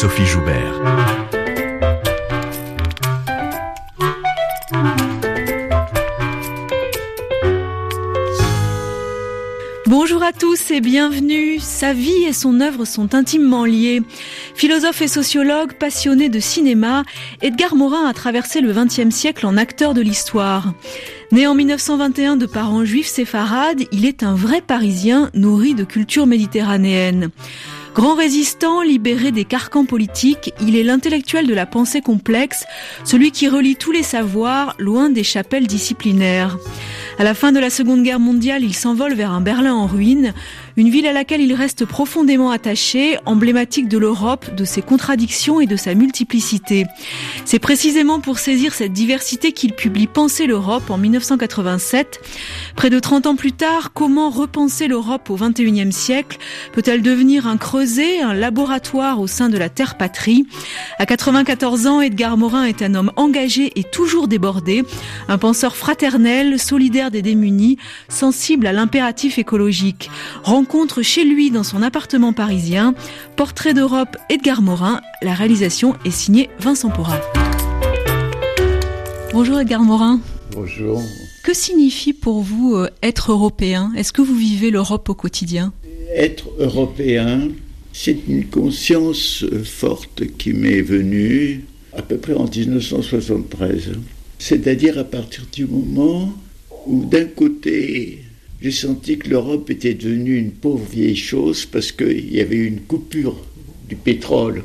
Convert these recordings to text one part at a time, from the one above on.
Sophie Joubert. Bonjour à tous et bienvenue. Sa vie et son œuvre sont intimement liées. Philosophe et sociologue, passionné de cinéma, Edgar Morin a traversé le XXe siècle en acteur de l'histoire. Né en 1921 de parents juifs séfarades, il est un vrai Parisien nourri de culture méditerranéenne. Grand résistant, libéré des carcans politiques, il est l'intellectuel de la pensée complexe, celui qui relie tous les savoirs loin des chapelles disciplinaires. À la fin de la Seconde Guerre mondiale, il s'envole vers un Berlin en ruine, une ville à laquelle il reste profondément attaché, emblématique de l'Europe, de ses contradictions et de sa multiplicité. C'est précisément pour saisir cette diversité qu'il publie Penser l'Europe en 1987. Près de 30 ans plus tard, comment repenser l'Europe au XXIe siècle Peut-elle devenir un creuset, un laboratoire au sein de la terre-patrie À 94 ans, Edgar Morin est un homme engagé et toujours débordé, un penseur fraternel, solidaire des démunis, sensible à l'impératif écologique rencontre chez lui dans son appartement parisien. Portrait d'Europe Edgar Morin. La réalisation est signée Vincent Porra. Bonjour Edgar Morin. Bonjour. Que signifie pour vous euh, être européen? Est-ce que vous vivez l'Europe au quotidien? Être européen, c'est une conscience forte qui m'est venue à peu près en 1973. C'est-à-dire à partir du moment où d'un côté j'ai senti que l'Europe était devenue une pauvre vieille chose parce qu'il y avait eu une coupure du pétrole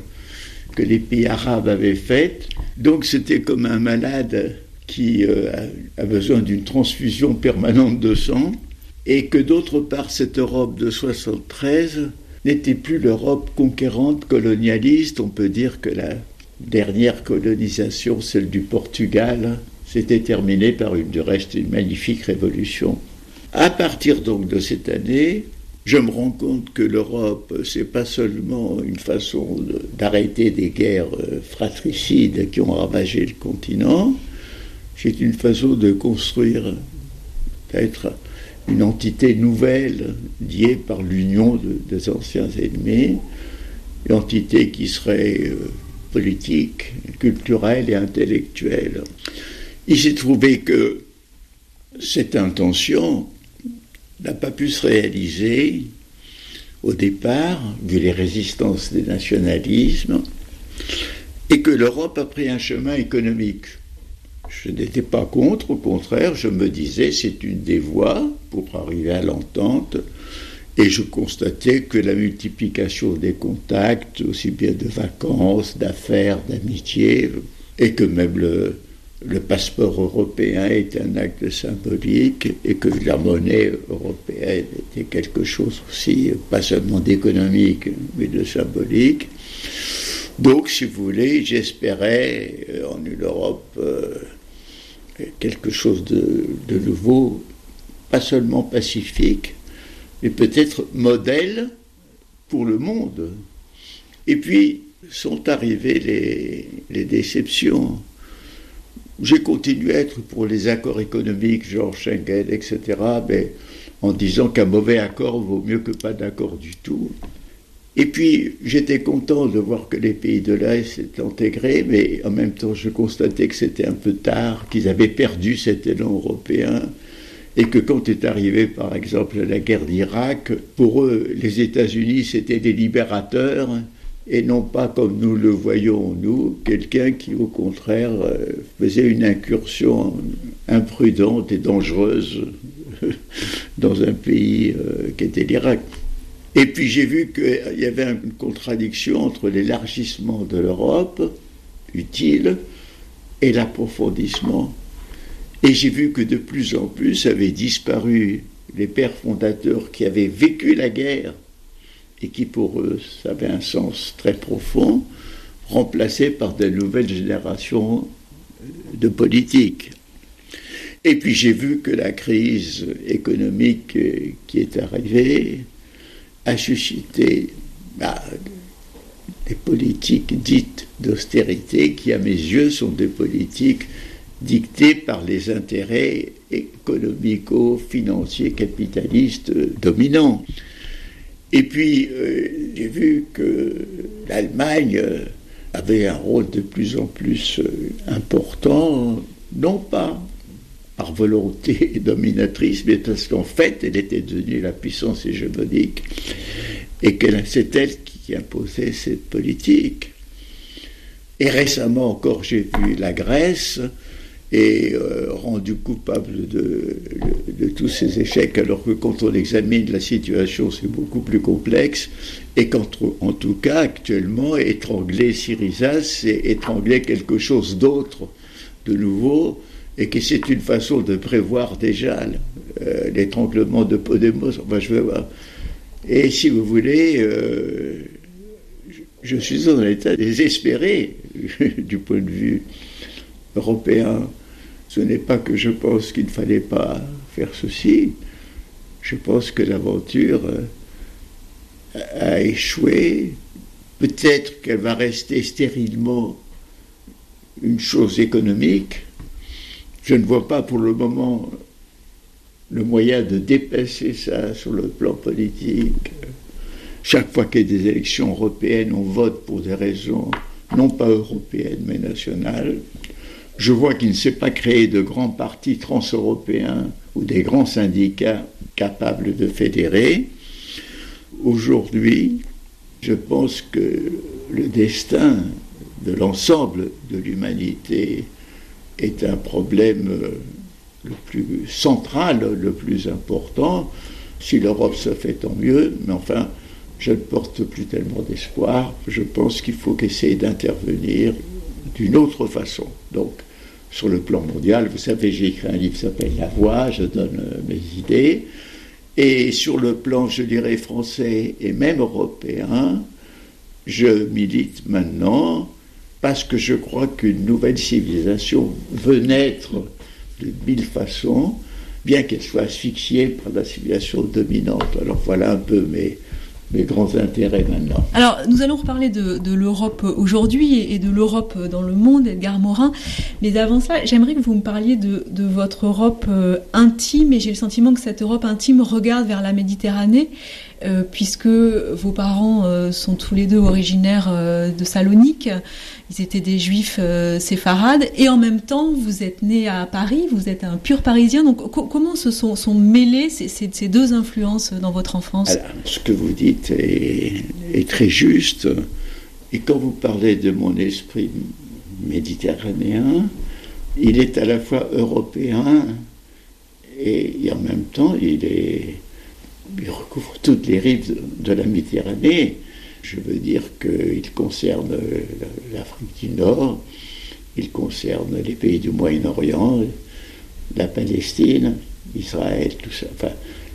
que les pays arabes avaient faite. Donc c'était comme un malade qui euh, a besoin d'une transfusion permanente de sang et que d'autre part cette Europe de 73 n'était plus l'Europe conquérante, colonialiste. On peut dire que la dernière colonisation, celle du Portugal, s'était terminée par une, du reste une magnifique révolution. À partir donc de cette année, je me rends compte que l'Europe, c'est pas seulement une façon d'arrêter des guerres euh, fratricides qui ont ravagé le continent, c'est une façon de construire peut-être une entité nouvelle liée par l'union des anciens ennemis, une entité qui serait euh, politique, culturelle et intellectuelle. Il s'est trouvé que cette intention n'a pas pu se réaliser au départ, vu les résistances des nationalismes, et que l'Europe a pris un chemin économique. Je n'étais pas contre, au contraire, je me disais c'est une des voies pour arriver à l'entente, et je constatais que la multiplication des contacts, aussi bien de vacances, d'affaires, d'amitié, et que même le, le passeport européen est un acte symbolique et que la monnaie européenne était quelque chose aussi, pas seulement d'économique, mais de symbolique. Donc, si vous voulez, j'espérais euh, en une Europe euh, quelque chose de, nouveau, pas seulement pacifique, mais peut-être modèle pour le monde. Et puis sont arrivées les déceptions j'ai continué à être pour les accords économiques, genre Schengen, etc., mais en disant qu'un mauvais accord vaut mieux que pas d'accord du tout. Et puis, j'étais content de voir que les pays de l'Est s'étaient intégrés, mais en même temps, je constatais que c'était un peu tard, qu'ils avaient perdu cet élan européen, et que quand est arrivée, par exemple, la guerre d'Irak, pour eux, les États-Unis, c'était des libérateurs, et non pas comme nous le voyons nous, quelqu'un qui au contraire euh, faisait une incursion imprudente et dangereuse dans un pays euh, qui était l'Irak. Et puis j'ai vu qu'il y avait une contradiction entre l'élargissement de l'Europe, utile, et l'approfondissement. Et j'ai vu que de plus en plus avaient disparu les pères fondateurs qui avaient vécu la guerre et qui pour eux avait un sens très profond, remplacé par de nouvelles générations de politiques. Et puis j'ai vu que la crise économique qui est arrivée a suscité bah, des politiques dites d'austérité qui, à mes yeux, sont des politiques dictées par les intérêts économico-financiers capitalistes dominants. Et puis, euh, j'ai vu que l'Allemagne avait un rôle de plus en plus important, non pas par volonté dominatrice, mais parce qu'en fait, elle était devenue la puissance hégémonique et que c'est elle qui imposait cette politique. Et récemment encore, j'ai vu la Grèce et euh, rendu coupable de, tous ces échecs, alors que quand on examine la situation, c'est beaucoup plus complexe, et qu'en tout cas, actuellement, étrangler Syriza, c'est étrangler quelque chose d'autre, de nouveau, et que c'est une façon de prévoir déjà euh, l'étranglement de Podemos. Enfin, je veux voir. Et si vous voulez, euh, je suis dans un état désespéré du point de vue européen. Ce n'est pas que je pense qu'il ne fallait pas faire ceci. Je pense que l'aventure euh, a échoué. Peut-être qu'elle va rester stérilement une chose économique. Je ne vois pas pour le moment le moyen de dépasser ça sur le plan politique. Chaque fois qu'il y a des élections européennes, on vote pour des raisons non pas européennes mais nationales. Je vois qu'il ne s'est pas créé de grands partis transeuropéens ou des grands syndicats capables de fédérer. Aujourd'hui, je pense que le destin de l'ensemble de l'humanité est un problème euh, le plus central, le plus important. Si l'Europe se fait, tant mieux, mais enfin, je ne porte plus tellement d'espoir. Je pense qu'il faut essayer d'intervenir d'une autre façon. Donc, sur le plan mondial, vous savez, j'ai écrit un livre qui s'appelle La Voix, je donne euh, mes idées. Et sur le plan, je dirais, français et même européen, je milite maintenant parce que je crois qu'une nouvelle civilisation veut naître de mille façons, bien qu'elle soit asphyxiée par la civilisation dominante. Alors voilà un peu mes, mes grands intérêts maintenant. Alors, nous allons reparler de, l'Europe aujourd'hui et, de l'Europe dans le monde, Edgar Morin. Mais avant ça, j'aimerais que vous me parliez de, votre Europe euh, intime, et j'ai le sentiment que cette Europe intime regarde vers la Méditerranée, euh, puisque vos parents euh, sont tous les deux originaires de Salonique ils étaient des juifs euh, séfarades, et en même temps, vous êtes né à Paris, vous êtes un pur parisien. Donc, comment se sont, sont mêlées ces, ces, deux influences dans votre enfance? Ce que vous dites est, très juste. Et quand vous parlez de mon esprit méditerranéen, il est à la fois européen et, en même temps, il, est, il recouvre toutes les rives de la Méditerranée. Je veux dire qu'il concerne l'Afrique du Nord, il concerne les pays du Moyen-Orient, la Palestine, Israël, tout ça. Enfin,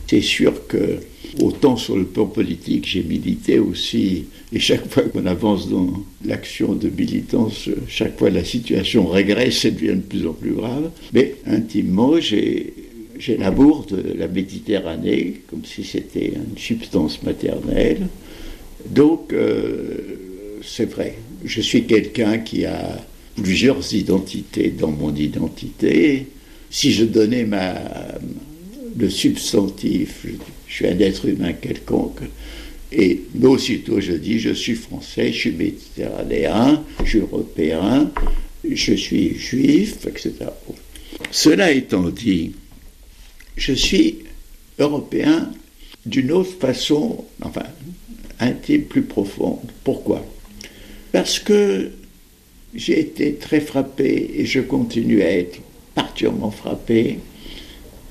c'est sûr que autant sur le plan politique, j'ai milité aussi, et chaque fois qu'on avance dans l'action de militance, chaque fois la situation régresse et devient de plus en plus grave. Mais intimement, j'ai j'ai l'amour de la Méditerranée, comme si c'était une substance maternelle. Donc, euh, c'est vrai, je suis quelqu'un qui a plusieurs identités dans mon identité. Si je donnais ma, le substantif, je, suis un être humain quelconque, et aussitôt je dis je suis français, je suis méditerranéen, je suis européen, je suis juif, etc. Cela étant dit, je suis européen d'une autre façon, enfin, intime, plus profonde. Pourquoi? Parce que j'ai été très frappé et je continue à être particulièrement frappé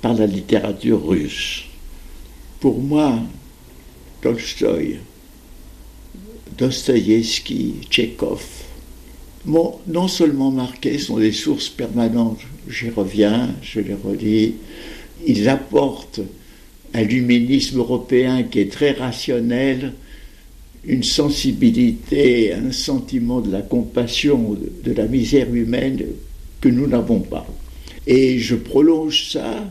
par la littérature russe. Pour moi, Tolstoï, Dostoïevski, Tchekhov m'ont non seulement marqué, sont des sources permanentes, j'y reviens, je les relis, ils apportent un luminisme européen qui est très rationnel, une sensibilité, un sentiment de la compassion, de, la misère humaine que nous n'avons pas. Et je prolonge ça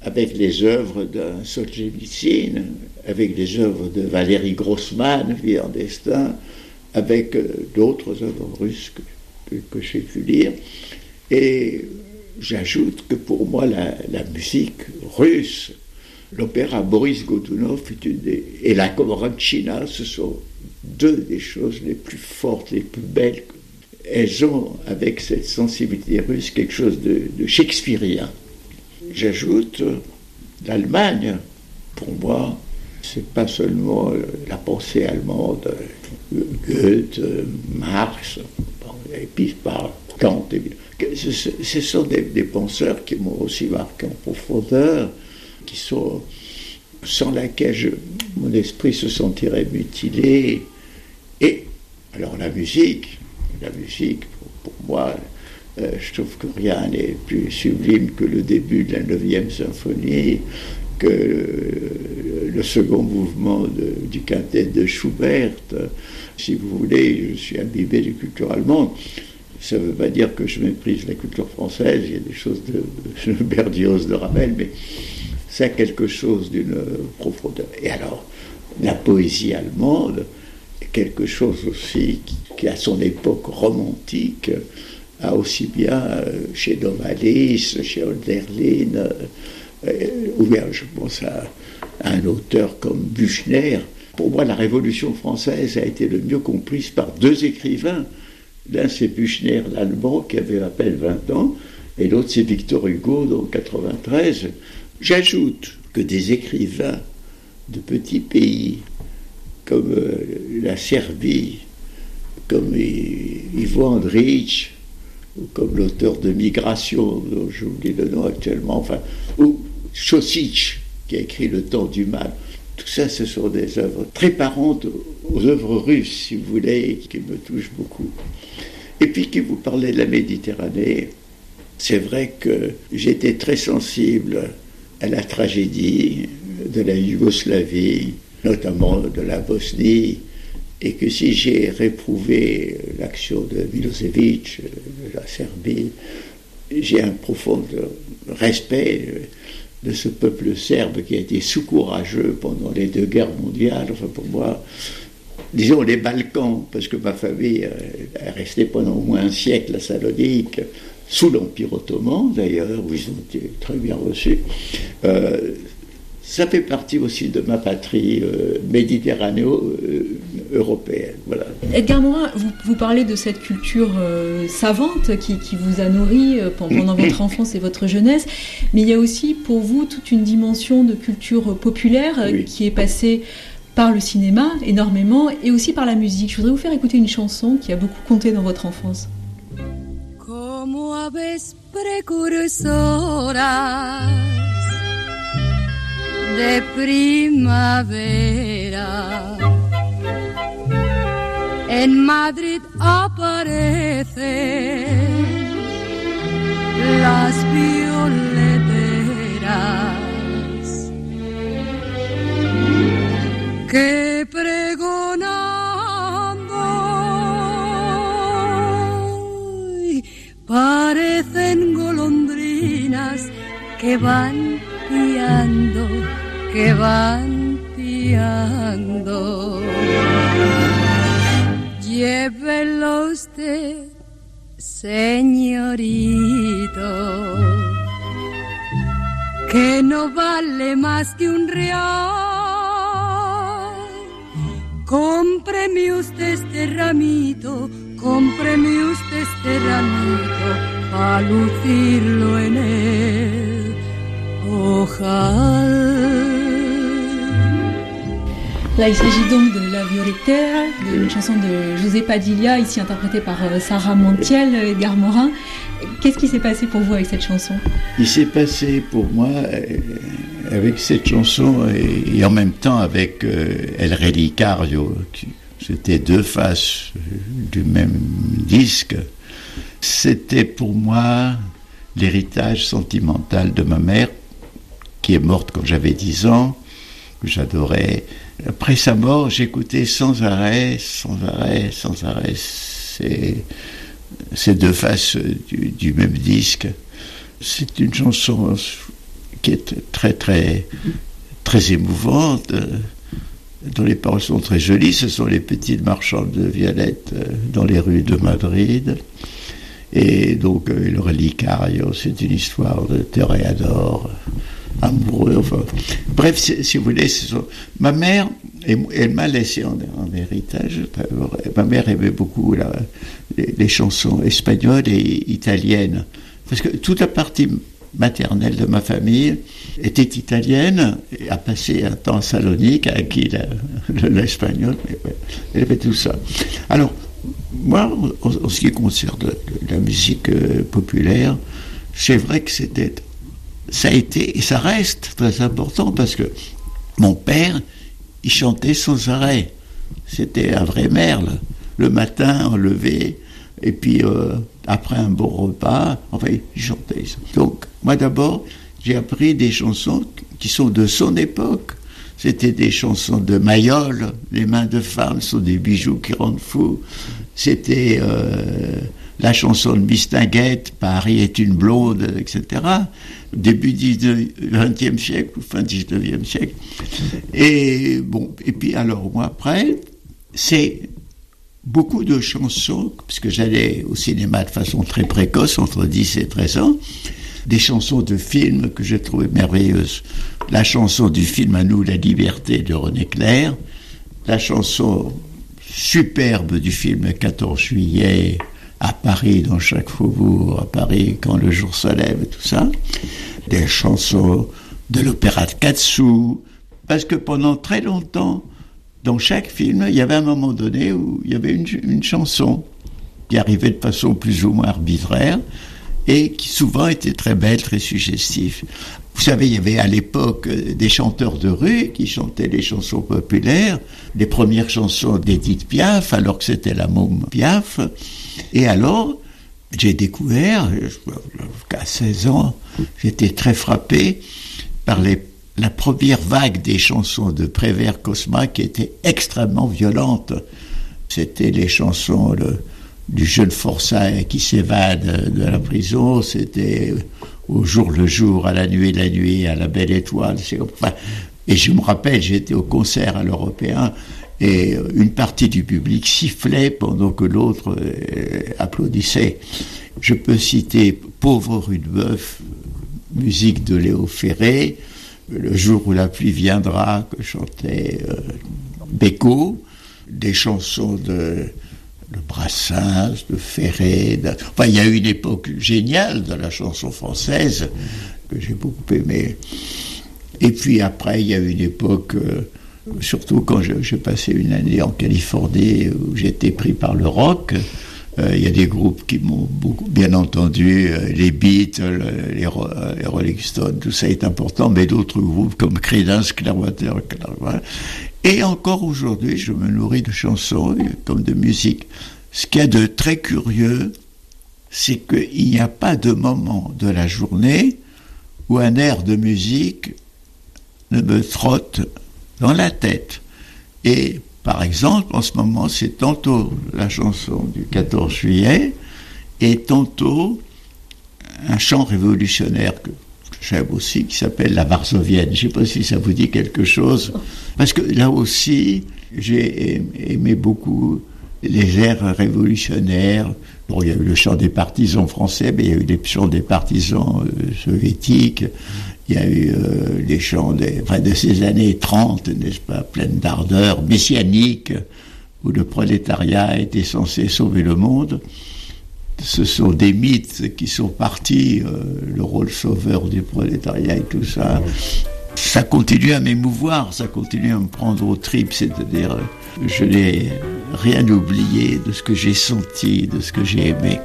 avec les œuvres d'un Solzhenitsyn, avec les œuvres de Valérie Grossman, Vie en destin, avec euh, d'autres œuvres russes que, que, j'ai pu lire. Et j'ajoute que pour moi, la, musique russe l'opéra Boris Godunov et la China, ce sont deux des choses les plus fortes, les plus belles. Elles ont, avec cette sensibilité russe, quelque chose de, de shakespearien. J'ajoute l'Allemagne, pour moi, c'est pas seulement euh, la pensée allemande, euh, Goethe, Marx, et puis par Kant. Ce sont des, penseurs qui m'ont aussi marqué en profondeur, qui sont sans laquelle mon esprit se sentirait mutilé. Et alors la musique, la musique, pour, moi, euh, je trouve que rien n'est plus sublime que le début de la 9e symphonie, que le second mouvement du quintet de Schubert. Si vous voulez, je suis imbibé de culture allemande. Ça ne veut pas dire que je méprise la culture française, il y a des choses de, de Berdios, de Ravel, mais c'est quelque chose d'une profondeur. Et alors, la poésie allemande, quelque chose aussi qui, à son époque romantique, a aussi bien euh, chez Novalis, chez Hölderlin, euh, ou bien je pense à, un auteur comme Buchner. Pour moi, la Révolution française a été le mieux comprise par deux écrivains. L'un, c'est Buchner, l'allemand, qui avait à peine 20 ans, et l'autre, c'est Victor Hugo, donc 93. J'ajoute que des écrivains de petits pays comme euh, la Serbie, comme Ivo Andrić, ou comme l'auteur de Migration, dont j'oublie le nom actuellement, enfin, ou Chosic, qui a écrit Le temps du mal. Tout ça, ce sont des œuvres très parentes aux œuvres russes, si vous voulez, qui me touchent beaucoup. Et puis, qui vous parlait de la Méditerranée, c'est vrai que j'étais très sensible à la tragédie de la Yougoslavie, notamment de la Bosnie, et que si j'ai réprouvé l'action de Milosevic, de la Serbie, j'ai un profond respect de ce peuple serbe qui a été sous-courageux pendant les deux guerres mondiales. Enfin, pour moi, disons les Balkans, parce que ma famille est restée pendant au moins un siècle à Salonique, sous l'Empire ottoman d'ailleurs, où ils ont été très bien reçus. Euh, ça fait partie aussi de ma patrie euh, méditerranéo-européenne. Voilà. Edgar Morin, vous, parlez de cette culture euh, savante qui, vous a nourri pendant votre enfance et votre jeunesse, mais il y a aussi pour vous toute une dimension de culture populaire qui est passée par le cinéma énormément et aussi par la musique. Je voudrais vous faire écouter une chanson qui a beaucoup compté dans votre enfance. como aves precursoras de primavera. En Madrid aparecen las violeteras que pregonan parecen golondrinas que van que van piando. Llévelo usted, señorito, que no vale más que un real. Cómpreme usted este ramito cómpreme usted este ramito a lucirlo en ojal. Là, il s'agit donc de La Violetta, une chanson de José Padilla, ici interprétée par euh, Sarah Montiel, Edgar Morin. Qu'est-ce qui s'est passé pour vous avec cette chanson? Il s'est passé pour moi euh, avec cette chanson et, en même temps avec euh, El Relicario, c'était deux faces du même disque. C'était pour moi l'héritage sentimental de ma mère, qui est morte quand j'avais 10 ans, que j'adorais. Après sa mort, j'écoutais sans arrêt, sans arrêt, sans arrêt ces, deux faces du, du même disque. C'est une chanson qui est très, très, très émouvante dont les paroles sont très jolies. Ce sont les petites marchandes de violettes euh, dans les rues de Madrid. Et donc, euh, le relicario, c'est une histoire de Toréador amoureux. Bref, si, vous voulez, ma mère, elle m'a laissé en, héritage. Ma mère aimait beaucoup les, chansons espagnoles et italiennes. Parce que toute la partie maternelle de ma famille était italienne et a passé un temps à Salonique, a acquis l'espagnol, elle avait tout ça. Alors, moi, en, ce qui concerne la musique euh, populaire, c'est vrai que c'était, ça a été et ça reste très important parce que mon père, il chantait sans arrêt. C'était un vrai merle. Le matin, on et puis euh, après un bon repas, enfin, il chantait. Donc, moi d'abord, j'ai appris des chansons qui sont de son époque. C'était des chansons de Mayol, Les mains de femme sont des bijoux qui rendent fou. C'était euh, la chanson de Mistinguette, Paris est une blonde, etc. Début du XXe siècle ou fin XIXe siècle. Et bon, et puis alors moi après, c'est beaucoup de chansons, puisque j'allais au cinéma de façon très précoce, entre 10 et 13 ans, des chansons de films que j'ai trouvées merveilleuses. La chanson du film À nous la liberté de René Clair, la chanson superbe du film 14 juillet à Paris, dans chaque faubourg, à Paris, quand le jour se lève, tout ça, des chansons de l'opéra de Katsu, parce que pendant très longtemps, dans chaque film, il y avait un moment donné où il y avait une, une chanson qui arrivait de façon plus ou moins arbitraire, et qui souvent était très belle, très suggestive. Vous savez, il y avait à l'époque euh, des chanteurs de rue qui chantaient les chansons populaires, les premières chansons d'Edith Piaf, alors que c'était la môme Piaf. Et alors, j'ai découvert, qu'à 16 ans, j'étais très frappé par les, la première vague des chansons de Prévert Cosma qui était extrêmement violente. C'était les chansons du jeune forçat qui s'évade de la prison, c'était au jour le jour, à la nuit la nuit, à la belle étoile. et je me rappelle, j'étais au concert à l'Européen et une partie du public sifflait pendant que l'autre euh, applaudissait. Je peux citer Pauvre rue de Bœuf, musique de Léo Ferré, Le jour où la pluie viendra, que chantait euh, Beko, des chansons de le Brassens, de Ferré. Enfin, il y a une époque géniale de la chanson française que j'ai beaucoup aimée. Et puis après, il y a une époque, euh, surtout quand j'ai passé une année en Californie où j'étais pris par le rock. Euh, il y a des groupes qui m'ont bien entendu, euh, les Beatles, les, les, Rolling Stones, tout ça est important, mais d'autres groupes comme Creedence, Clearwater, Clearwater et encore aujourd'hui, je me nourris de chansons comme de musique. Ce qu'il y a de très curieux, c'est qu'il n'y a pas de moment de la journée où un air de musique ne me trotte dans la tête. Et par exemple, en ce moment, c'est tantôt la chanson du 14 juillet et tantôt un chant révolutionnaire que j'aime aussi, qui s'appelle La Varsovienne. Je ne sais pas si ça vous dit quelque chose, parce que là aussi, j'ai aimé beaucoup les airs révolutionnaires. Bon, il y a eu le chant des partisans français, mais il y a eu les chants des partisans euh, soviétiques. Il y a eu euh, les chants de ces années 30, n'est-ce pas, pleines d'ardeur messianique, où le prolétariat était censé sauver le monde ce sont des mythes qui sont partis, euh, le rôle sauveur du prolétariat et tout ça. Ça continue à m'émouvoir, ça continue à me prendre au tripes, c'est-à-dire euh, je n'ai rien oublié de ce que j'ai senti, de ce que j'ai aimé.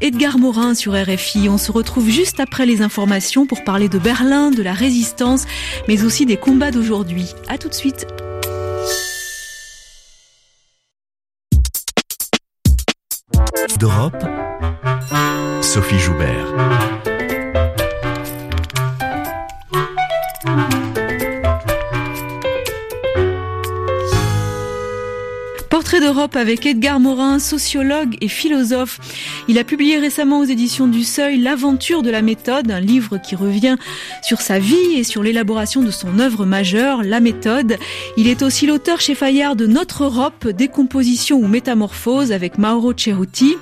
Edgar Morin sur RFI. On se retrouve juste après les informations pour parler de Berlin, de la résistance, mais aussi des combats d'aujourd'hui. A tout de suite. D'Europe, Sophie Joubert. Portrait d'Europe avec Edgar Morin, sociologue et philosophe. Il a publié récemment aux éditions du Seuil L'aventure de la méthode, un livre qui revient sur sa vie et sur l'élaboration de son œuvre majeure, La méthode. Il est aussi l'auteur chez Fayard de Notre Europe, décomposition ou métamorphose avec Mauro Ceruti.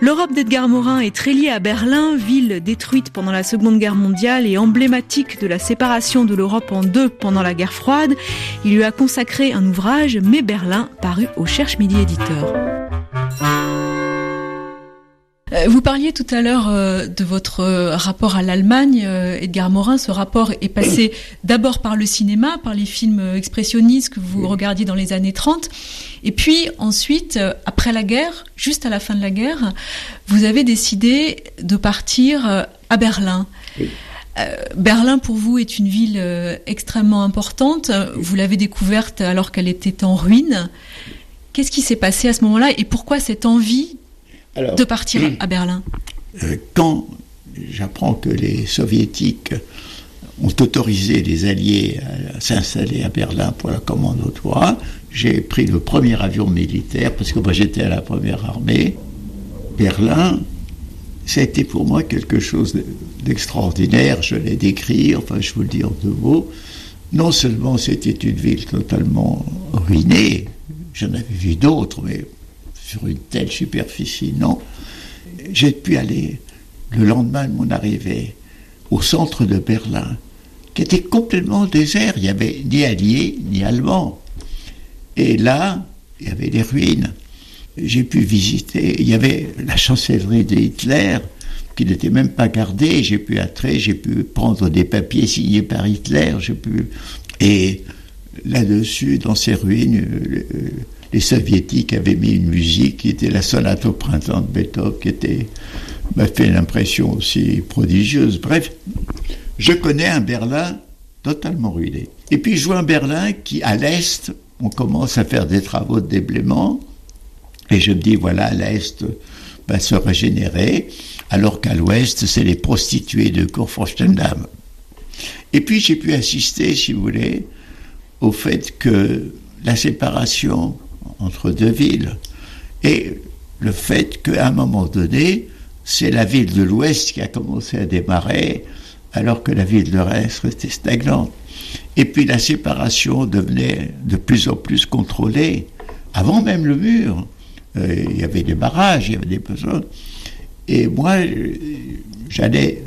L'Europe d'Edgar Morin est très liée à Berlin, ville détruite pendant la Seconde Guerre mondiale et emblématique de la séparation de l'Europe en deux pendant la guerre froide. Il lui a consacré un ouvrage, Mais Berlin, paru au Midi Éditeur. Euh, vous parliez tout à l'heure euh, de votre euh, rapport à l'Allemagne, Edgar Morin. Ce rapport est passé d'abord par le cinéma, par les films expressionnistes que vous regardiez dans les années 30. Et puis ensuite, après la guerre, juste à la fin de la guerre, vous avez décidé de partir à Berlin. Berlin, pour vous, est une ville extrêmement importante. Vous l'avez découverte alors qu'elle était en ruine. Qu'est-ce qui s'est passé à ce moment-là et pourquoi cette envie de partir à Berlin? Euh, Quand j'apprends que les soviétiques ont autorisé les Alliés à s'installer à Berlin pour la commande au toit, j'ai pris le premier avion militaire, parce que moi j'étais à la première armée. Berlin, ça a été pour moi quelque chose d'extraordinaire, je l'ai décrit, enfin je vous le dis en deux mots. Non seulement c'était une ville totalement ruinée, j'en avais vu d'autres, mais sur une telle superficie, non. J'ai pu aller le lendemain de mon arrivée au centre de Berlin, qui était complètement désert. Il n'y avait ni alliés ni allemands. Et là, il y avait des ruines. J'ai pu visiter. Il y avait la chancellerie de Hitler qui n'était même pas gardée. J'ai pu entrer, j'ai pu prendre des papiers signés par Hitler. J'ai pu et là-dessus, dans ces ruines, les soviétiques avaient mis une musique qui était la sonate au printemps de Beethoven, qui m'a fait une impression aussi prodigieuse. Bref, je connais un Berlin totalement ruiné. Et puis je vois un Berlin qui, à l'est, on commence à faire des travaux de déblaiement, et je me dis, voilà, l'est va se régénérer, alors qu'à l'ouest, c'est les prostituées de Kurfürstendamm. Et puis j'ai pu assister, si vous voulez, au fait que la séparation entre deux villes. Et le fait qu'à un moment donné, c'est la ville de l'Ouest qui a commencé à démarrer, alors que la ville de l'Est restait stagnante. Et puis la séparation devenait de plus en plus contrôlée, avant même le mur. Euh, il y avait des barrages, il y avait des besoins. Et moi, j'allais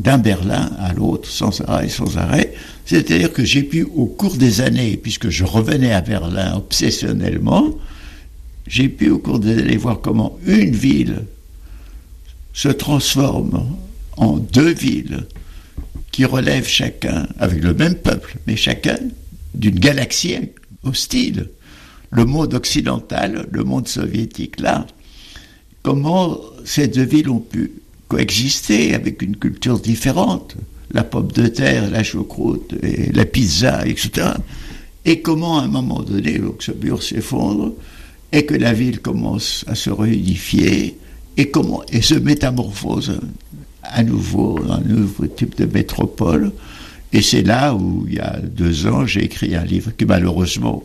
d'un Berlin à l'autre sans arrêt, sans arrêt. C'est-à-dire que j'ai pu, au cours des années, puisque je revenais à Berlin obsessionnellement, j'ai pu, au cours des années, voir comment une ville se transforme en deux villes qui relèvent chacun, avec le même peuple, mais chacun d'une galaxie hostile. Le monde occidental, le monde soviétique, là. Comment ces deux villes ont pu coexister avec une culture différente la pomme de terre, la choucroute, et la pizza, etc. Et comment, à un moment donné, mur s'effondre et que la ville commence à se réunifier et, comment, et se métamorphose à nouveau, un nouveau type de métropole. Et c'est là où, il y a deux ans, j'ai écrit un livre qui, malheureusement,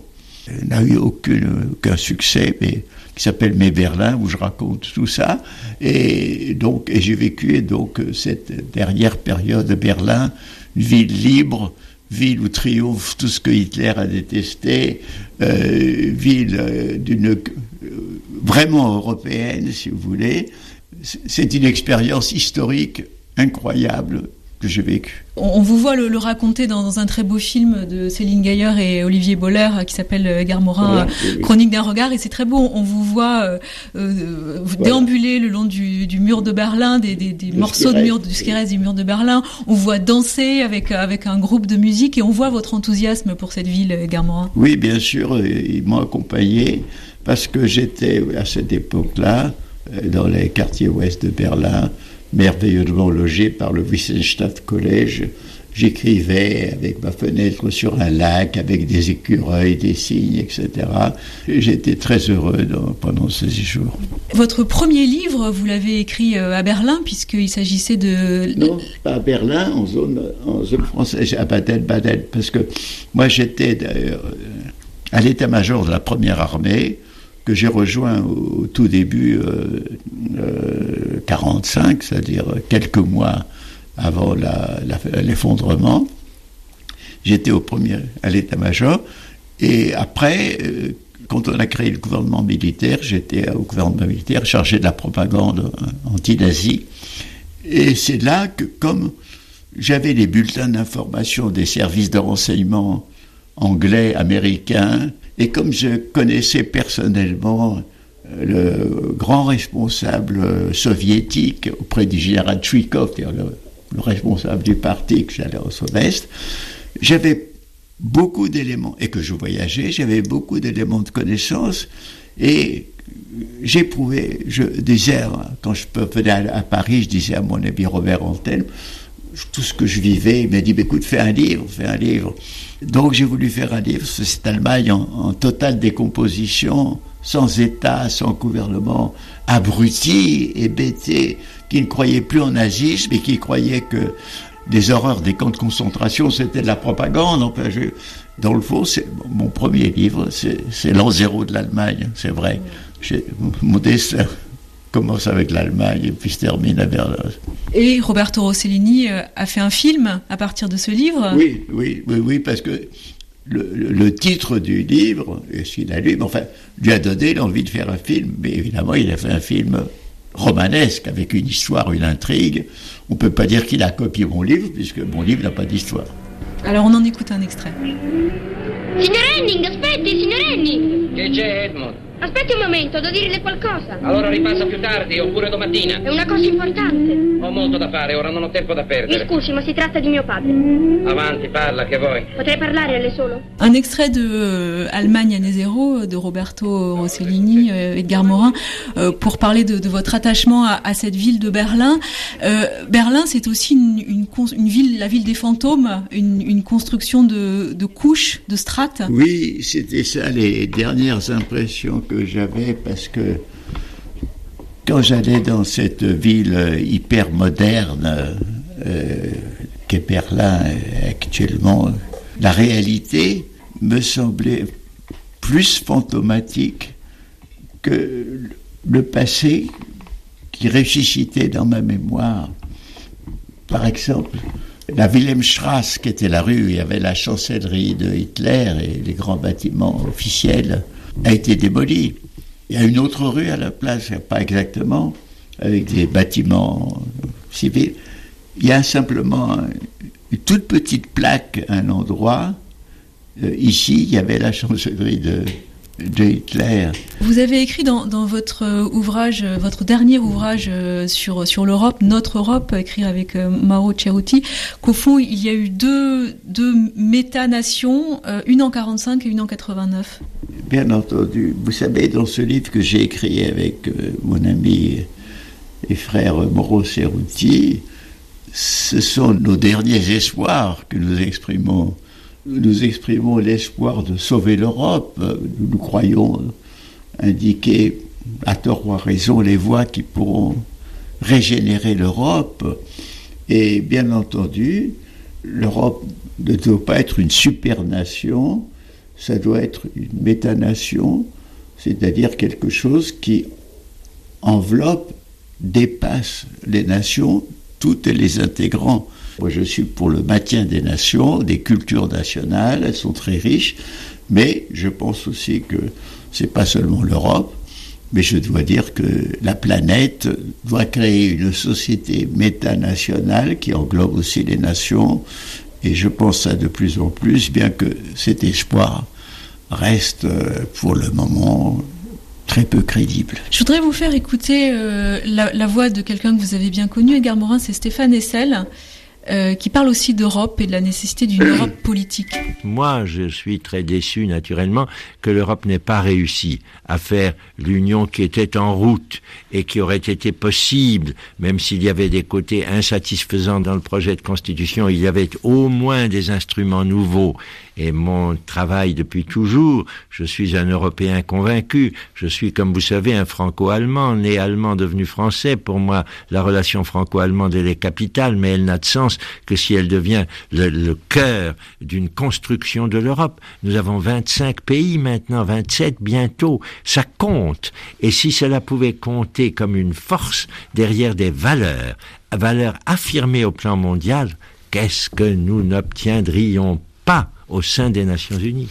n'a eu aucun succès, mais qui s'appelle Mes Berlin, où je raconte tout ça. Et donc, et j'ai vécu donc cette dernière période de Berlin, ville libre, ville où triomphe tout ce que Hitler a détesté, euh, ville euh, d'une euh, vraiment européenne, si vous voulez. C'est une expérience historique incroyable que j'ai vécu. On, vous voit le, raconter dans, un très beau film de Céline Gaillard et Olivier Boller qui s'appelle Edgar Morin, Chronique d'un regard, et c'est très beau. On vous voit euh, euh, déambuler le long du, mur de Berlin, des, morceaux de mur, du Skérez du mur de Berlin. On vous voit danser avec, avec un groupe de musique et on voit votre enthousiasme pour cette ville, Edgar Morin. Oui, bien sûr, ils m'ont accompagné parce que j'étais à cette époque-là euh, dans les quartiers ouest de Berlin merveilleusement logé par le Wissenstadt College. J'écrivais avec ma fenêtre sur un lac, avec des écureuils, des cygnes, etc. J'étais très heureux pendant ces jours. Votre premier livre, vous l'avez écrit euh, à Berlin, puisqu'il s'agissait de... Non, pas à Berlin, en zone, en zone française, à Baden-Baden, parce que moi j'étais à l'état-major de la première armée, que j'ai rejoint au, tout début euh, 45, c'est-à-dire quelques mois avant l'effondrement. J'étais au premier à l'état-major et après, euh, quand on a créé le gouvernement militaire, j'étais au gouvernement militaire chargé de la propagande anti-nazie. Et c'est là que, comme j'avais les bulletins d'information des services de renseignement anglais, américains, et comme je connaissais personnellement euh, le grand responsable euh, soviétique auprès du général Tchouikov, le, le responsable du parti que j'allais au Sud-Est, j'avais beaucoup d'éléments, et que je voyageais, j'avais beaucoup d'éléments de connaissance, et j'éprouvais, je disais, quand je venais à, Paris, je disais à mon ami Robert Antel, tout ce que je vivais, il m'a dit, écoute, fais un livre, fais un livre. Donc j'ai voulu faire un livre sur cette Allemagne en, totale décomposition, sans État, sans gouvernement, abruti, hébété, qui ne croyait plus en nazisme et qui croyait que des horreurs des camps de concentration, c'était de la propagande. Enfin, je, dans le fond, c'est mon premier livre, c'est l'an zéro de l'Allemagne, c'est vrai. Mon destin commence avec l'Allemagne et puis se termine à Berlin. Et Roberto Rossellini euh, a fait un film à partir de ce livre? Oui, oui, oui, oui parce que le, le, titre du livre, et s'il a lu, enfin, lui a donné l'envie de faire un film, mais évidemment, il a fait un film romanesque, avec une histoire, une intrigue. On ne peut pas dire qu'il a copié mon livre, puisque mon livre n'a pas d'histoire. Alors on en écoute un extrait. Signor Henning, aspetti, signor Henning! Che c'è Edmond? Aspetti un momento, devo dirle qualcosa. Allora ripassa più tardi, oppure domattina. È una cosa importante. Ho molto da fare, ora non ho tempo da Mi perdere. scusi, ma si tratta di mio padre. Avanti, parla, che vuoi? Potrei parlare a lei solo? Un extrait de euh, Allemagne année zéro de Roberto Rossellini, euh, Edgar Morin, euh, pour parler de, de votre attachement à, à, cette ville de Berlin. Euh, Berlin, c'est aussi une, une, une, ville, la ville des fantômes, une, une construction de, de, couches, de strates. Oui, c'était ça les dernières impressions que j'avais parce que quand j'allais dans cette ville hyper moderne euh, qu'est Berlin actuellement, la réalité me semblait plus fantomatique que le passé qui ressuscitait dans ma mémoire. Par exemple, la Wilhelmstrasse, qui était la rue où il y avait la chancellerie de Hitler et les grands bâtiments officiels, a été démolie. Il y a une autre rue à la place, pas exactement, avec des bâtiments civils. Il y a simplement une toute petite plaque à un endroit. Euh, ici, il y avait la chancellerie de, de Hitler. Vous avez écrit dans, dans, votre ouvrage, votre dernier ouvrage sur, sur l'Europe, Notre Europe, écrit avec Mauro Ceruti, qu'au fond, il y a eu deux, deux méta-nations, une en 45 et une en 89. Bien entendu. Vous savez, dans ce livre que j'ai écrit avec mon ami et frère Mauro Ceruti, ce sont nos derniers espoirs que nous exprimons nous exprimons l'espoir de sauver l'Europe. Nous, croyons indiquer, à tort ou à raison, les voies qui pourront régénérer l'Europe. Et bien entendu, l'Europe ne doit pas être une supernation, ça doit être une métanation, c'est-à-dire quelque chose qui enveloppe, dépasse les nations, toutes les intégrant. Moi, je suis pour le maintien des nations, des cultures nationales, elles sont très riches, mais je pense aussi que c'est pas seulement l'Europe, mais je dois dire que la planète doit créer une société métanationale qui englobe aussi les nations, et je pense ça de plus en plus, bien que cet espoir reste pour le moment très peu crédible. Je voudrais vous faire écouter euh, la, la, voix de quelqu'un que vous avez bien connu, Edgar Morin, c'est Stéphane Essel. Euh, qui parle aussi d'Europe et de la nécessité d'une Europe politique. Moi, je suis très déçu, naturellement, que l'Europe n'ait pas réussi à faire l'union qui était en route et qui aurait été possible, même s'il y avait des côtés insatisfaisants dans le projet de constitution, il y avait au moins des instruments nouveaux. Et mon travail depuis toujours, je suis un Européen convaincu, je suis, comme vous savez, un franco-allemand, né allemand devenu français. Pour moi, la relation franco-allemande, elle est capitale, mais elle n'a de sens que si elle devient le, le cœur d'une construction de l'Europe. Nous avons 25 pays maintenant, 27 bientôt. Ça compte. Et si cela pouvait compter comme une force derrière des valeurs, valeurs affirmées au plan mondial, qu'est-ce que nous n'obtiendrions pas? Au sein des Nations Unies.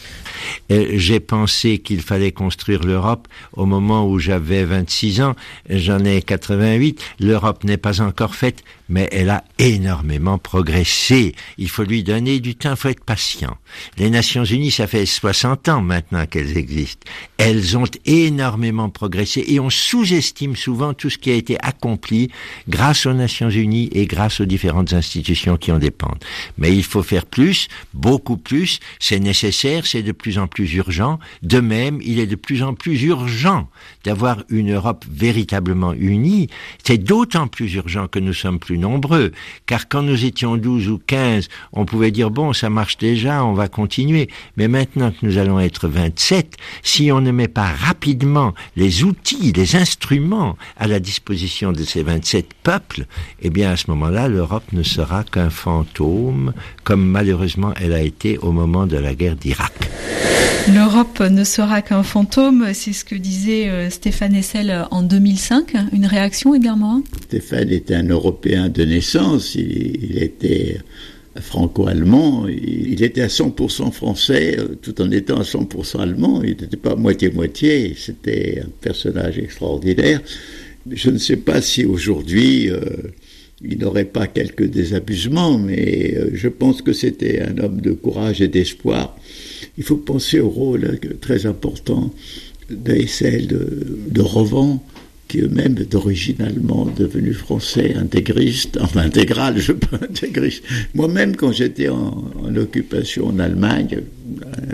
J'ai pensé qu'il fallait construire l'Europe au moment où j'avais 26 ans, j'en ai 88, l'Europe n'est pas encore faite, mais elle a énormément progressé. Il faut lui donner du temps, il faut être patient. Les Nations Unies, ça fait 60 ans maintenant qu'elles existent. Elles ont énormément progressé et on sous-estime souvent tout ce qui a été accompli grâce aux Nations Unies et grâce aux différentes institutions qui en dépendent. Mais il faut faire plus, beaucoup plus, c'est nécessaire, c'est de plus en plus urgent. De même, il est de plus en plus urgent d'avoir une Europe véritablement unie. C'est d'autant plus urgent que nous sommes plus nombreux, car quand nous étions 12 ou 15, on pouvait dire bon, ça marche déjà, on va continuer. Mais maintenant que nous allons être 27, si on ne met pas rapidement les outils, les instruments à la disposition de ces 27 peuples, eh bien à ce moment-là, l'Europe ne sera qu'un fantôme, comme malheureusement elle a été au moment de la guerre d'Irak. L'Europe ne sera qu'un fantôme, c'est ce que disait euh, Stéphane Essel en 2005. Une réaction, Morin? Stéphane était un Européen de naissance, il, était franco-allemand, il était à 100% français tout en étant à 100% allemand, il n'était pas moitié-moitié, c'était un personnage extraordinaire. Je ne sais pas si aujourd'hui euh, il n'aurait pas quelques désabusements, mais euh, je pense que c'était un homme de courage et d'espoir. Il faut penser au rôle euh, très important d'Aissel, de, de Rovan, eux-mêmes d'origine allemande, devenu français, intégriste, enfin intégral, je peux intégriste. Moi-même, quand j'étais en, en, occupation en Allemagne,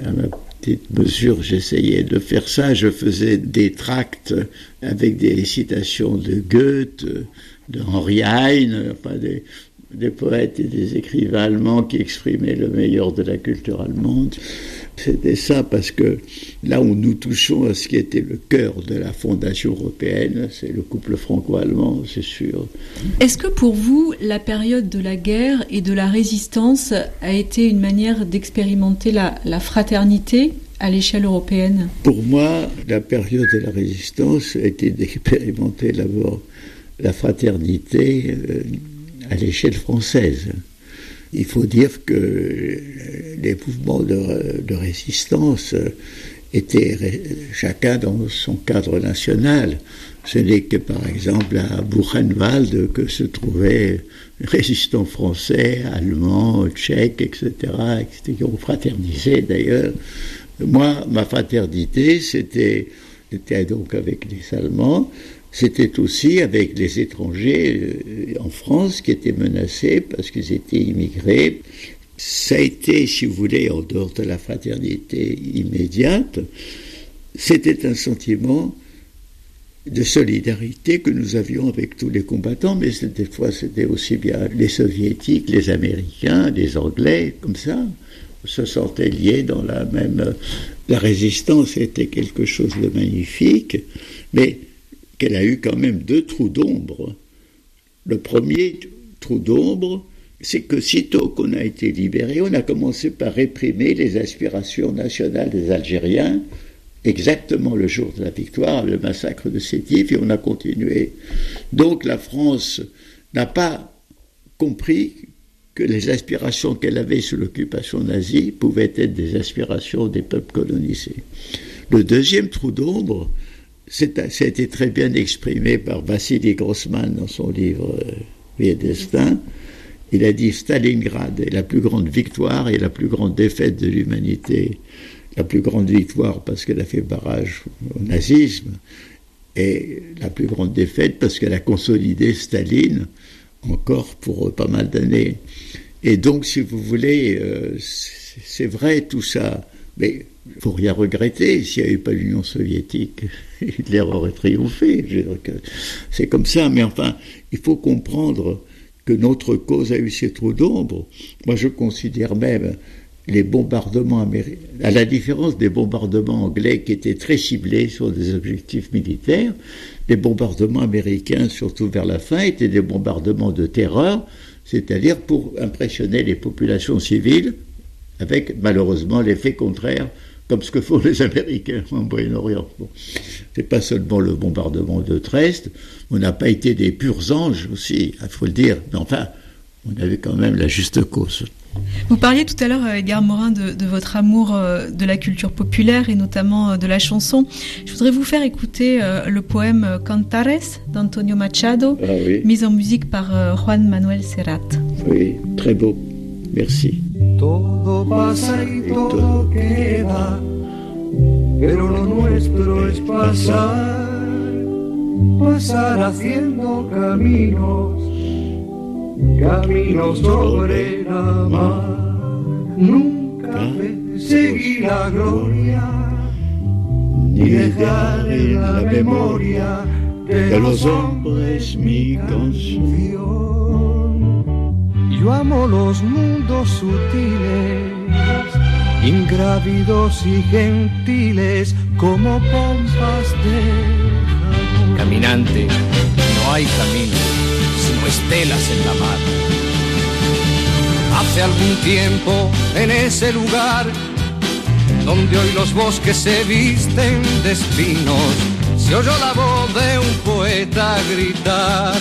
à ma petite mesure, j'essayais de faire ça. Je faisais des tracts avec des citations de Goethe, de Henri Heine, enfin des, des poètes et des écrivains allemands qui exprimaient le meilleur de la culture allemande. C'était ça parce que là où nous touchons à ce qui était le cœur de la fondation européenne, c'est le couple franco-allemand, c'est sûr. Est-ce que pour vous, la période de la guerre et de la résistance a été une manière d'expérimenter la, la fraternité à l'échelle européenne? Pour moi, la période de la résistance a été d'expérimenter d'abord la fraternité euh, à l'échelle française. Il faut dire que les mouvements de, résistance étaient chacun dans son cadre national. Ce n'est que par exemple à Buchenwald que se trouvaient résistants français, allemands, tchèques, etc., qui ont fraternisé d'ailleurs. Moi, ma fraternité, c'était donc avec les Allemands, c'était aussi avec les étrangers en France qui étaient menacés parce qu'ils étaient immigrés. Ça a été, si vous voulez, en dehors de la fraternité immédiate, c'était un sentiment de solidarité que nous avions avec tous les combattants, mais des fois c'était aussi bien les soviétiques, les américains, les anglais, comme ça, se sentaient liés dans la même... La résistance était quelque chose de magnifique, mais qu'elle a eu quand même deux trous d'ombre. Le premier trou d'ombre, c'est que sitôt qu'on a été libéré, on a commencé par réprimer les aspirations nationales des Algériens, exactement le jour de la victoire, le massacre de Sétif, et on a continué. Donc la France n'a pas compris que les aspirations qu'elle avait sous l'occupation nazie pouvaient être des aspirations des peuples colonisés. Le deuxième trou d'ombre, ça a été très bien exprimé par Vassili Grossman dans son livre euh, Vie et Destin. Il a dit Stalingrad est la plus grande victoire et la plus grande défaite de l'humanité. La plus grande victoire parce qu'elle a fait barrage au nazisme et la plus grande défaite parce qu'elle a consolidé Staline encore pour pas mal d'années. Et donc, si vous voulez, euh, c'est vrai tout ça, mais il faut rien regretter s'il n'y avait pas l'Union soviétique. Hitler aurait triomphé. C'est comme ça, mais enfin, il faut comprendre que notre cause a eu ses trous d'ombre. Moi, je considère même les bombardements américains, à la différence des bombardements anglais qui étaient très ciblés sur des objectifs militaires, les bombardements américains, surtout vers la fin, étaient des bombardements de terreur, c'est-à-dire pour impressionner les populations civiles, avec malheureusement l'effet contraire, comme ce que font les Américains en Moyen-Orient. Bon. C'est pas seulement le bombardement de Trest, on n'a pas été des purs anges aussi, il faut le dire, mais enfin, on avait quand même la juste cause. Vous parliez tout à l'heure, euh, Edgar Morin, de, de, votre amour euh, de la culture populaire et notamment euh, de la chanson. Je voudrais vous faire écouter le poème Cantares d'Antonio Machado, ah oui. mis en musique par Juan Manuel Serrat. Oui, très beau. Merci. Todo pasa y todo queda, pero lo nuestro es pasar, pasar haciendo caminos camino sobre la mar, nunca seguir la gloria, ni dejar en la memoria de los hombres mi canción. Yo amo los mundos sutiles, ingrávidos y gentiles, como pompas de. Caminante, no hay camino estelas en la mar. Hace algún tiempo en ese lugar donde hoy los bosques se visten de espinos, se oyó la voz de un poeta gritar,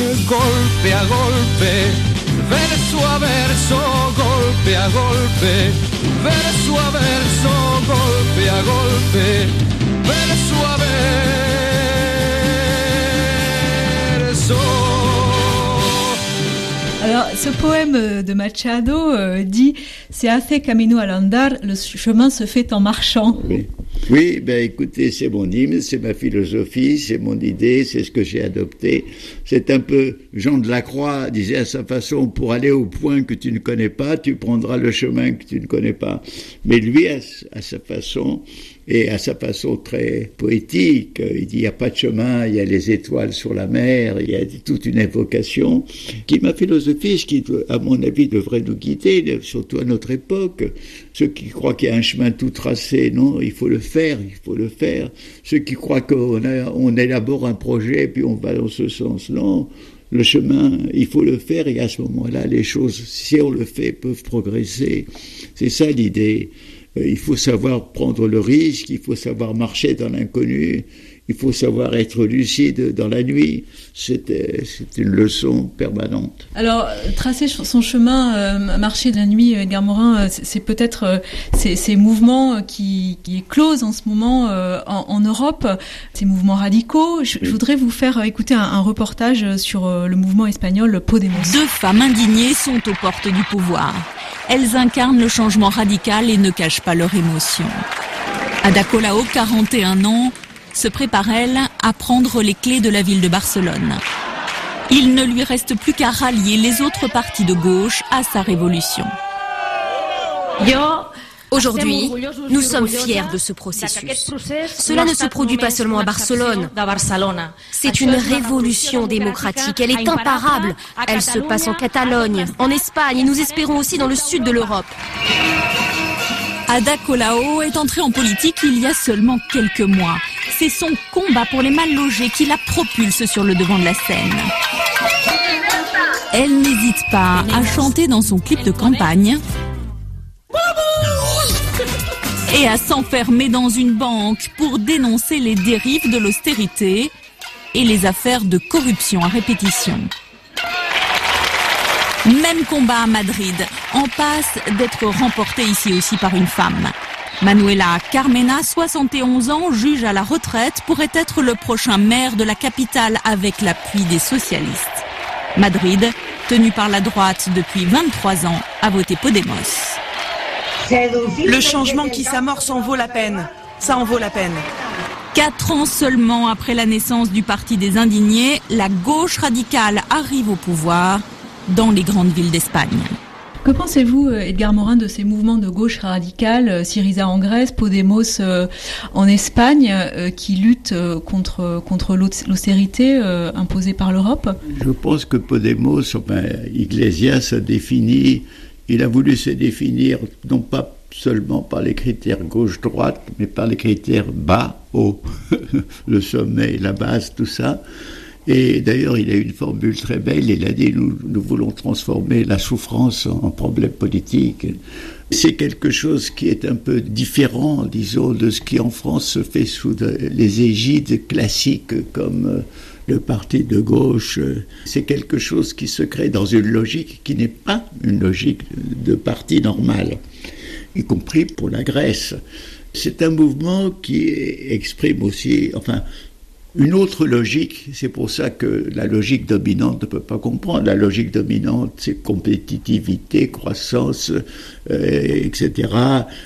golpe a golpe, verso a verso, golpe a golpe, verso a verso, golpe a golpe, verso a verso. Ce poème de Machado euh, dit C'est hace camino al andar, le chemin se fait en marchant. Oui. Oui, ben écoutez, c'est mon hymne, c'est ma philosophie, c'est mon idée, c'est ce que j'ai adopté. C'est un peu, Jean de la Croix disait à sa façon, pour aller au point que tu ne connais pas, tu prendras le chemin que tu ne connais pas. Mais lui, à sa façon, et à sa façon très poétique, il dit il n'y a pas de chemin, il y a les étoiles sur la mer, il y a toute une évocation qui est ma philosophie, ce qui, à mon avis, devrait nous guider, surtout à notre époque. Ceux qui croient qu'il y a un chemin tout tracé, non, il faut le faire, il faut le faire. Ceux qui croient qu'on on élabore un projet puis on va dans ce sens, non. Le chemin, il faut le faire et à ce moment-là, les choses, si on le fait, peuvent progresser. C'est ça l'idée. Il faut savoir prendre le risque, il faut savoir marcher dans l'inconnu, il faut savoir être lucide dans la nuit. C'est une leçon permanente. Alors, tracer son chemin, euh, marcher de la nuit, Edgar Morin, c'est peut-être euh, ces, ces, mouvements qui, qui éclosent en ce moment euh, en, en, Europe, ces mouvements radicaux. Je, oui. je, voudrais vous faire écouter un, un reportage sur le mouvement espagnol Podemos. Deux femmes indignées sont aux portes du pouvoir. Elles incarnent le changement radical et ne cachent pas leur émotion. Ada Colau, 41 ans, se prépare, elle, à prendre les clés de la ville de Barcelone. Il ne lui reste plus qu'à rallier les autres partis de gauche à sa révolution. Aujourd'hui, nous sommes fiers de ce processus. Cela ne se produit pas seulement à Barcelone. C'est une révolution démocratique. Elle est imparable. Elle se passe en Catalogne, en Espagne et nous espérons aussi dans le sud de l'Europe. Ada Colau est entrée en politique il y a seulement quelques mois. C'est son combat pour les mal logés qui la propulse sur le devant de la scène. Elle n'hésite pas à chanter dans son clip de campagne. et à s'enfermer dans une banque pour dénoncer les dérives de l'austérité et les affaires de corruption à répétition. Même combat à Madrid, en passe d'être remporté ici aussi par une femme. Manuela Carmena, 71 ans, juge à la retraite, pourrait être le prochain maire de la capitale avec l'appui des socialistes. Madrid, tenu par la droite depuis 23 ans, a voté Podemos. Le changement qui s'amorce en vaut la peine. Ça en vaut la peine. Quatre ans seulement après la naissance du Parti des Indignés, la gauche radicale arrive au pouvoir dans les grandes villes d'Espagne. Que pensez-vous, euh, Edgar Morin, de ces mouvements de gauche radicale, euh, Syriza en Grèce, Podemos euh, en Espagne, qui luttent contre, contre l'austérité imposée par l'Europe? Je pense que Podemos, enfin, Iglesias a défini, il a voulu se définir non pas seulement par les critères gauche-droite, mais par les critères bas-haut, le sommet, la base, tout ça. Et d'ailleurs, il a une formule très belle. Il a dit nous, nous voulons transformer la souffrance en problème politique. C'est quelque chose qui est un peu différent, disons, de ce qui en France se fait sous les égides classiques comme euh, le parti de gauche. C'est quelque chose qui se crée dans une logique qui n'est pas une logique de parti normal, y compris pour la Grèce. C'est un mouvement qui exprime aussi, enfin, une autre logique, c'est pour ça que la logique dominante ne peut pas comprendre. La logique dominante, c'est compétitivité, croissance, euh, etc.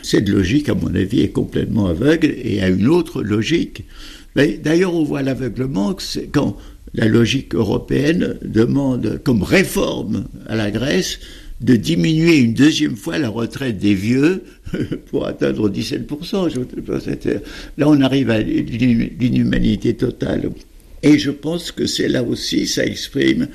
Cette logique, à mon avis, est complètement aveugle et a une autre logique. D'ailleurs, on voit l'aveuglement quand la logique européenne demande comme réforme à la Grèce de diminuer une deuxième fois la retraite des vieux pour atteindre 17%. Là, on arrive à l'inhumanité totale. Et je pense que c'est là aussi, ça exprime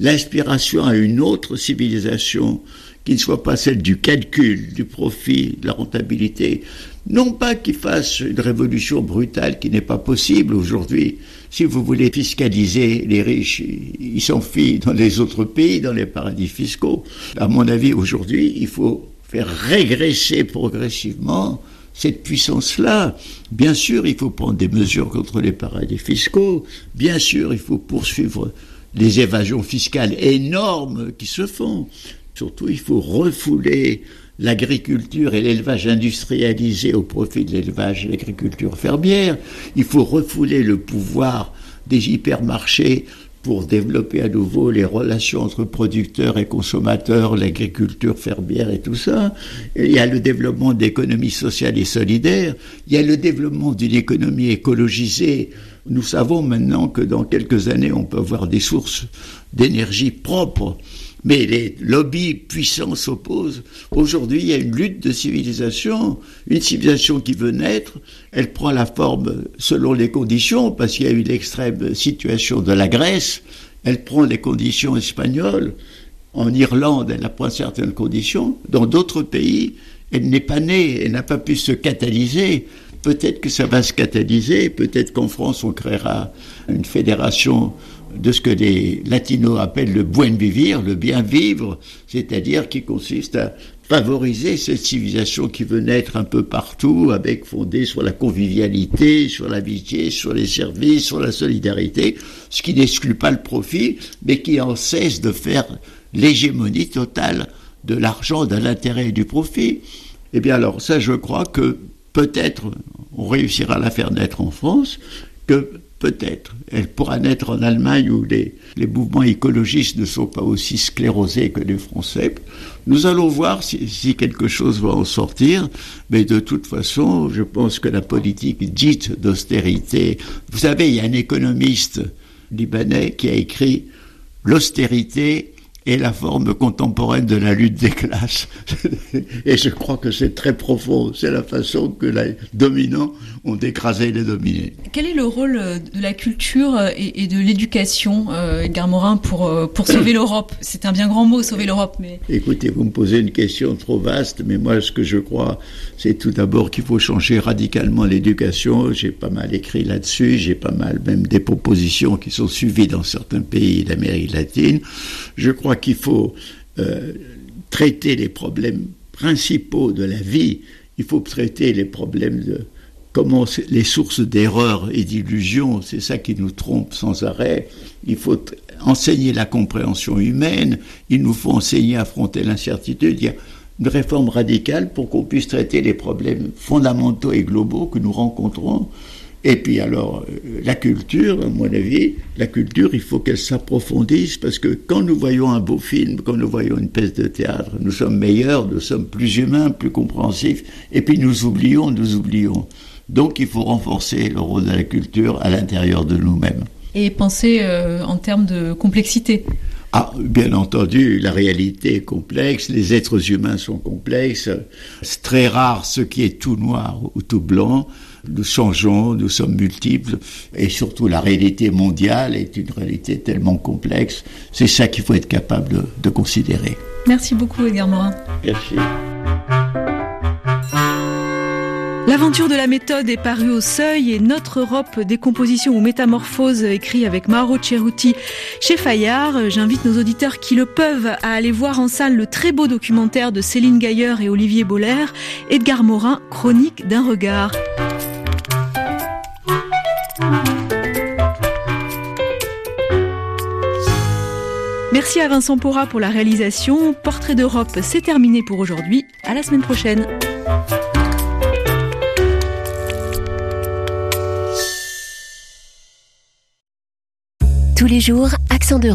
l'inspiration à une autre civilisation qui ne soit pas celle du calcul, du profit, de la rentabilité. Non pas qu'il fasse une révolution brutale qui n'est pas possible aujourd'hui, si vous voulez fiscaliser les riches, ils s'enfuient dans les autres pays, dans les paradis fiscaux. À mon avis, aujourd'hui, il faut faire régresser progressivement cette puissance-là. Bien sûr, il faut prendre des mesures contre les paradis fiscaux. Bien sûr, il faut poursuivre les évasions fiscales énormes qui se font. Surtout, il faut refouler l'agriculture et l'élevage industrialisé au profit de l'élevage et l'agriculture fermière. Il faut refouler le pouvoir des hypermarchés pour développer à nouveau les relations entre producteurs et consommateurs, l'agriculture fermière et tout ça. il y a le développement d'économies sociales et solidaires. Il y a le développement d'une économie écologisée. Nous savons maintenant que dans quelques années, on peut avoir des sources d'énergie propres mais les lobbies puissants s'opposent. Aujourd'hui, il y a une lutte de civilisation, une civilisation qui veut naître, elle prend la forme selon les conditions, parce qu'il y a eu l'extrême situation de la Grèce, elle prend les conditions espagnoles. En Irlande, elle prend certaines conditions. Dans d'autres pays, elle n'est pas née, elle n'a pas pu se catalyser. Peut-être que ça va se catalyser, peut-être qu'en France, on créera une fédération de ce que les latinos appellent le buen vivir, le bien vivre, c'est-à-dire qui consiste à favoriser cette civilisation qui veut naître un peu partout, avec fondée sur la convivialité, sur l'amitié, sur les services, sur la solidarité, ce qui n'exclut pas le profit, mais qui en cesse de faire l'hégémonie totale de l'argent, de l'intérêt et du profit. Eh bien alors ça, je crois que peut-être on réussira à la faire naître en France, que Peut-être. Elle pourra naître en Allemagne où les, mouvements écologistes ne sont pas aussi sclérosés que les Français. Nous allons voir si, quelque chose va en sortir, mais de toute façon, je pense que la politique dite d'austérité. Vous savez, il y a un économiste libanais qui a écrit L'austérité et la forme contemporaine de la lutte des classes. et je crois que c'est très profond. C'est la façon que les dominants ont d'écraser les dominés. Quel est le rôle euh, de la culture euh, et, de l'éducation, euh, Edgar Morin, pour, pour sauver l'Europe? C'est un bien grand mot, sauver l'Europe. Mais... Écoutez, vous me posez une question trop vaste, mais moi, ce que je crois, c'est tout d'abord qu'il faut changer radicalement l'éducation. J'ai pas mal écrit là-dessus. J'ai pas mal même des propositions qui sont suivies dans certains pays d'Amérique latine. Je crois qu'il faut euh, traiter les problèmes principaux de la vie Il faut traiter les problèmes de comment les sources d'erreurs et d'illusions, c'est ça qui nous trompe sans arrêt. Il faut enseigner la compréhension humaine, il nous faut enseigner à affronter l'incertitude. Il y a une réforme radicale pour qu'on puisse traiter les problèmes fondamentaux et globaux que nous rencontrons. Et puis alors, euh, la culture, à mon avis, la culture, il faut qu'elle s'approfondisse parce que quand nous voyons un beau film, quand nous voyons une pièce de théâtre, nous sommes meilleurs, nous sommes plus humains, plus compréhensifs, et puis nous oublions, nous oublions. Donc il faut renforcer le rôle de la culture à l'intérieur de nous-mêmes. Et penser euh, en termes de complexité. Ah, bien entendu, la réalité est complexe, les êtres humains sont complexes, c'est très rare ce qui est tout noir ou tout blanc, nous changeons, nous sommes multiples, et surtout la réalité mondiale est une réalité tellement complexe, c'est ça qu'il faut être capable de, de considérer. Merci beaucoup Edgar Morin. Merci. L'aventure de la méthode est parue au seuil et Notre Europe, décomposition ou métamorphose, écrit avec Mauro Ceruti chez Fayard. J'invite nos auditeurs qui le peuvent à aller voir en salle le très beau documentaire de Céline Gailleur et Olivier Boller, Edgar Morin, Chronique d'un regard. Merci à Vincent Pora pour la réalisation. Portrait d'Europe, c'est terminé pour aujourd'hui. À la semaine prochaine. Tous les jours, Accent d'Europe.